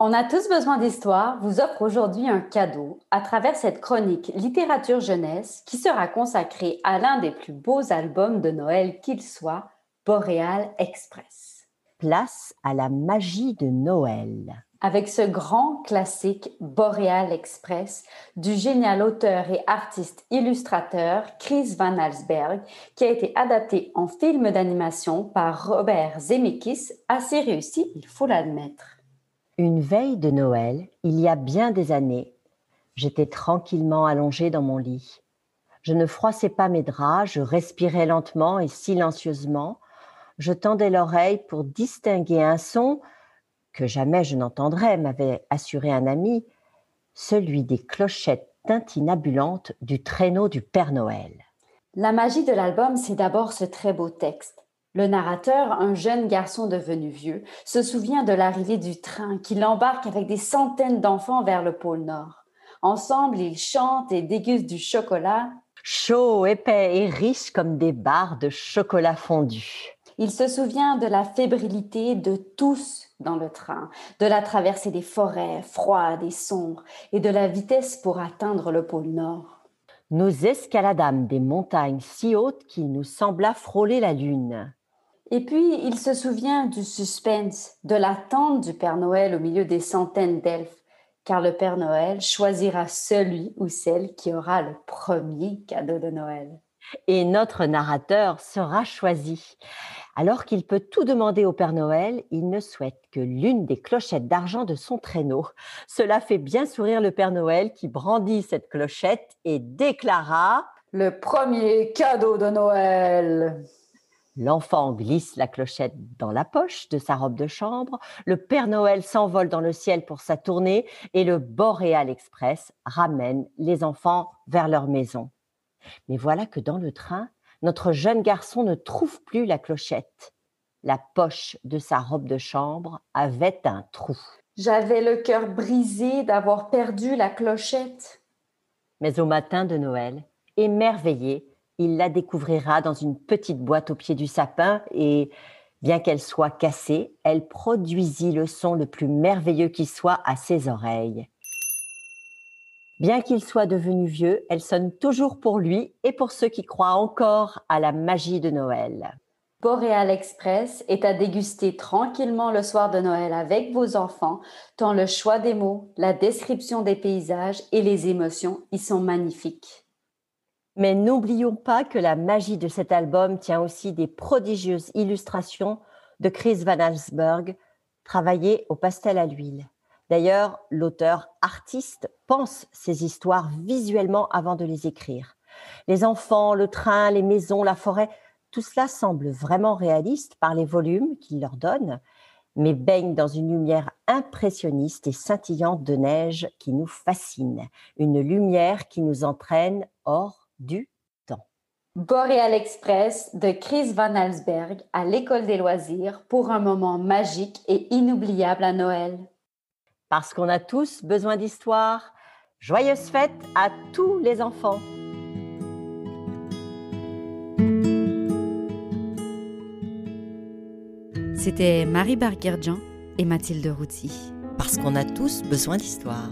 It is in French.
On a tous besoin d'histoire vous offre aujourd'hui un cadeau à travers cette chronique littérature jeunesse qui sera consacrée à l'un des plus beaux albums de Noël qu'il soit, Boréal Express. Place à la magie de Noël. Avec ce grand classique Boréal Express du génial auteur et artiste illustrateur Chris Van Alsberg qui a été adapté en film d'animation par Robert Zemeckis, assez réussi, il faut l'admettre. Une veille de Noël, il y a bien des années, j'étais tranquillement allongée dans mon lit. Je ne froissais pas mes draps, je respirais lentement et silencieusement. Je tendais l'oreille pour distinguer un son que jamais je n'entendrais, m'avait assuré un ami, celui des clochettes tintinabulantes du traîneau du Père Noël. La magie de l'album, c'est d'abord ce très beau texte. Le narrateur, un jeune garçon devenu vieux, se souvient de l'arrivée du train qui l'embarque avec des centaines d'enfants vers le pôle Nord. Ensemble, ils chantent et dégustent du chocolat. Chaud, épais et riche comme des barres de chocolat fondu. Il se souvient de la fébrilité de tous dans le train, de la traversée des forêts froides et sombres et de la vitesse pour atteindre le pôle Nord. Nous escaladâmes des montagnes si hautes qu'il nous sembla frôler la lune. Et puis, il se souvient du suspense, de l'attente du Père Noël au milieu des centaines d'elfes, car le Père Noël choisira celui ou celle qui aura le premier cadeau de Noël. Et notre narrateur sera choisi. Alors qu'il peut tout demander au Père Noël, il ne souhaite que l'une des clochettes d'argent de son traîneau. Cela fait bien sourire le Père Noël qui brandit cette clochette et déclara ⁇ Le premier cadeau de Noël !⁇ L'enfant glisse la clochette dans la poche de sa robe de chambre, le Père Noël s'envole dans le ciel pour sa tournée et le Boréal Express ramène les enfants vers leur maison. Mais voilà que dans le train, notre jeune garçon ne trouve plus la clochette. La poche de sa robe de chambre avait un trou. J'avais le cœur brisé d'avoir perdu la clochette. Mais au matin de Noël, émerveillé, il la découvrira dans une petite boîte au pied du sapin et, bien qu'elle soit cassée, elle produisit le son le plus merveilleux qui soit à ses oreilles. Bien qu'il soit devenu vieux, elle sonne toujours pour lui et pour ceux qui croient encore à la magie de Noël. Boréal Express est à déguster tranquillement le soir de Noël avec vos enfants, tant le choix des mots, la description des paysages et les émotions y sont magnifiques. Mais n'oublions pas que la magie de cet album tient aussi des prodigieuses illustrations de Chris Van Allsburg, travaillées au pastel à l'huile. D'ailleurs, l'auteur artiste pense ces histoires visuellement avant de les écrire. Les enfants, le train, les maisons, la forêt, tout cela semble vraiment réaliste par les volumes qu'il leur donne, mais baigne dans une lumière impressionniste et scintillante de neige qui nous fascine, une lumière qui nous entraîne hors du temps. Boréal Express de Chris Van Alsberg à l'École des loisirs pour un moment magique et inoubliable à Noël. Parce qu'on a tous besoin d'histoire. Joyeuses fêtes à tous les enfants. C'était Marie Barguerdjan et Mathilde Routy. Parce qu'on a tous besoin d'histoire.